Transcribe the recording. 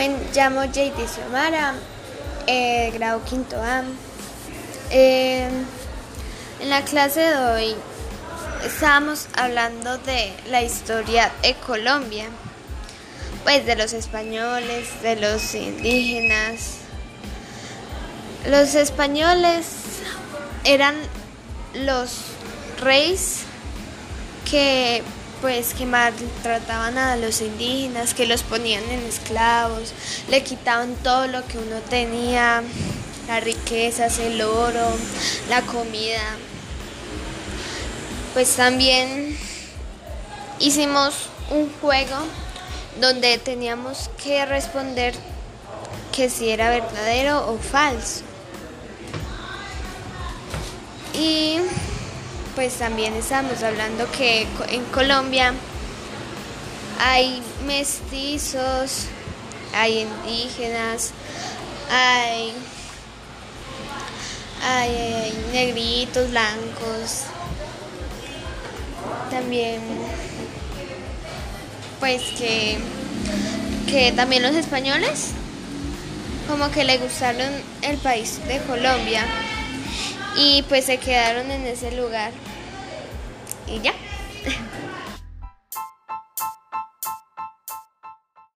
Me llamo JD Xiomara, eh, grado quinto A. Eh, en la clase de hoy estábamos hablando de la historia de Colombia, pues de los españoles, de los indígenas. Los españoles eran los reyes que pues que maltrataban a los indígenas, que los ponían en esclavos, le quitaban todo lo que uno tenía, las riquezas, el oro, la comida. Pues también hicimos un juego donde teníamos que responder que si era verdadero o falso. Y pues también estamos hablando que en Colombia hay mestizos, hay indígenas, hay, hay, negritos, blancos, también pues que, que también los españoles como que le gustaron el país de Colombia y pues se quedaron en ese lugar y ya.